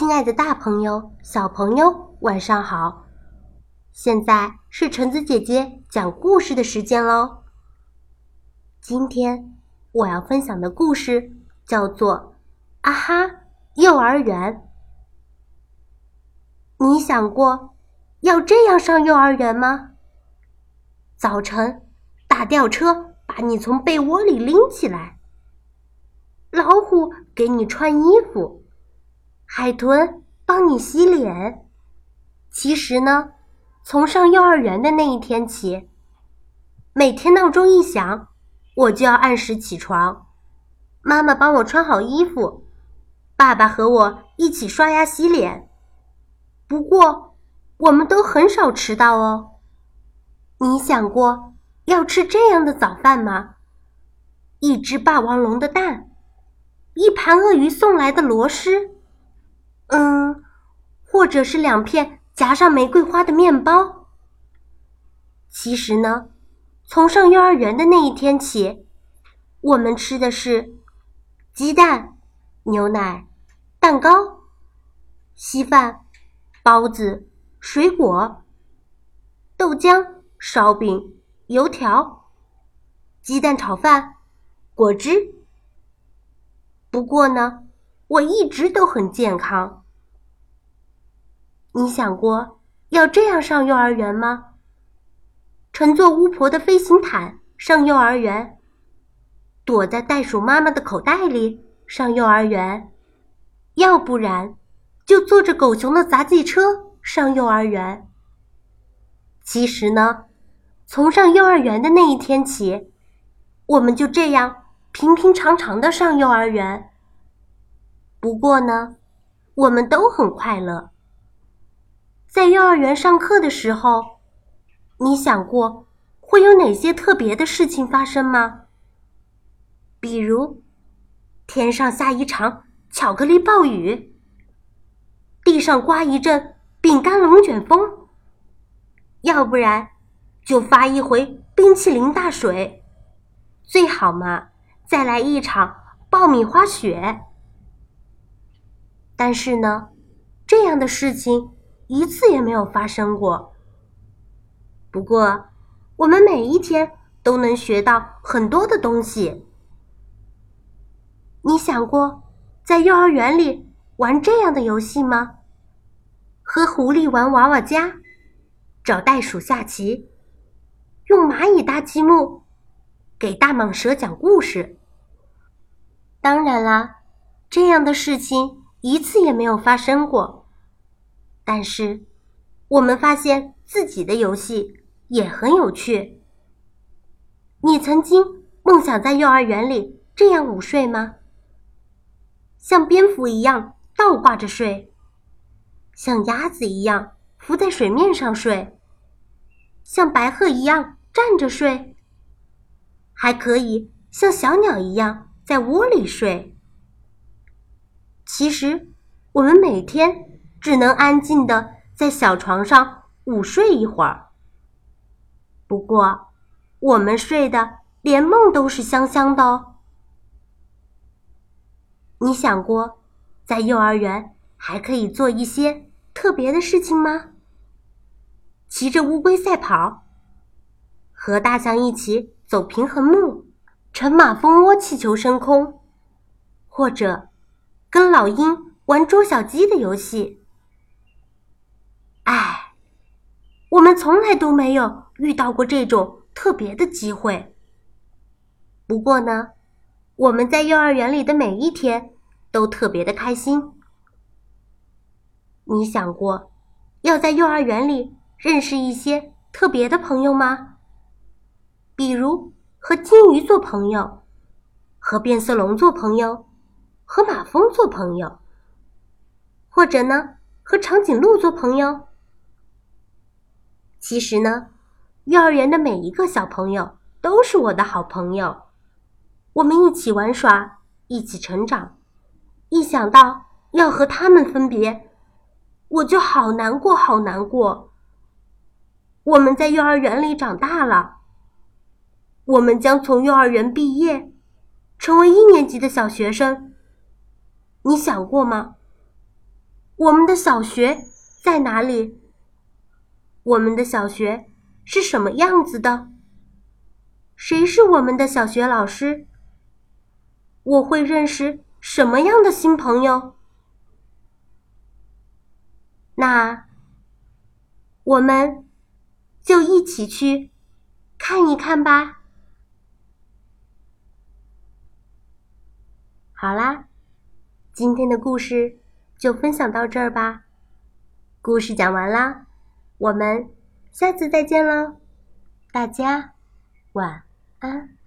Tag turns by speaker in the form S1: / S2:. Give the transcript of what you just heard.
S1: 亲爱的大朋友、小朋友，晚上好！现在是橙子姐姐讲故事的时间喽。今天我要分享的故事叫做《啊哈幼儿园》。你想过要这样上幼儿园吗？早晨，大吊车把你从被窝里拎起来，老虎给你穿衣服。海豚帮你洗脸。其实呢，从上幼儿园的那一天起，每天闹钟一响，我就要按时起床。妈妈帮我穿好衣服，爸爸和我一起刷牙洗脸。不过，我们都很少迟到哦。你想过要吃这样的早饭吗？一只霸王龙的蛋，一盘鳄鱼送来的螺蛳。嗯，或者是两片夹上玫瑰花的面包。其实呢，从上幼儿园的那一天起，我们吃的是鸡蛋、牛奶、蛋糕、稀饭、包子、水果、豆浆、烧饼、油条、鸡蛋炒饭、果汁。不过呢，我一直都很健康。你想过要这样上幼儿园吗？乘坐巫婆的飞行毯上幼儿园，躲在袋鼠妈妈的口袋里上幼儿园，要不然就坐着狗熊的杂技车上幼儿园。其实呢，从上幼儿园的那一天起，我们就这样平平常常的上幼儿园。不过呢，我们都很快乐。在幼儿园上课的时候，你想过会有哪些特别的事情发生吗？比如，天上下一场巧克力暴雨，地上刮一阵饼干龙卷风，要不然就发一回冰淇淋大水，最好嘛再来一场爆米花雪。但是呢，这样的事情。一次也没有发生过。不过，我们每一天都能学到很多的东西。你想过在幼儿园里玩这样的游戏吗？和狐狸玩娃娃家，找袋鼠下棋，用蚂蚁搭积木，给大蟒蛇讲故事。当然啦，这样的事情一次也没有发生过。但是，我们发现自己的游戏也很有趣。你曾经梦想在幼儿园里这样午睡吗？像蝙蝠一样倒挂着睡，像鸭子一样浮在水面上睡，像白鹤一样站着睡，还可以像小鸟一样在窝里睡。其实，我们每天。只能安静的在小床上午睡一会儿。不过，我们睡的连梦都是香香的哦。你想过，在幼儿园还可以做一些特别的事情吗？骑着乌龟赛跑，和大象一起走平衡木，乘马蜂窝气球升空，或者跟老鹰玩捉小鸡的游戏。我们从来都没有遇到过这种特别的机会。不过呢，我们在幼儿园里的每一天都特别的开心。你想过要在幼儿园里认识一些特别的朋友吗？比如和金鱼做朋友，和变色龙做朋友，和马蜂做朋友，或者呢和长颈鹿做朋友。其实呢，幼儿园的每一个小朋友都是我的好朋友，我们一起玩耍，一起成长。一想到要和他们分别，我就好难过，好难过。我们在幼儿园里长大了，我们将从幼儿园毕业，成为一年级的小学生。你想过吗？我们的小学在哪里？我们的小学是什么样子的？谁是我们的小学老师？我会认识什么样的新朋友？那我们就一起去看一看吧。好啦，今天的故事就分享到这儿吧。故事讲完啦，我们下次再见喽，大家晚安。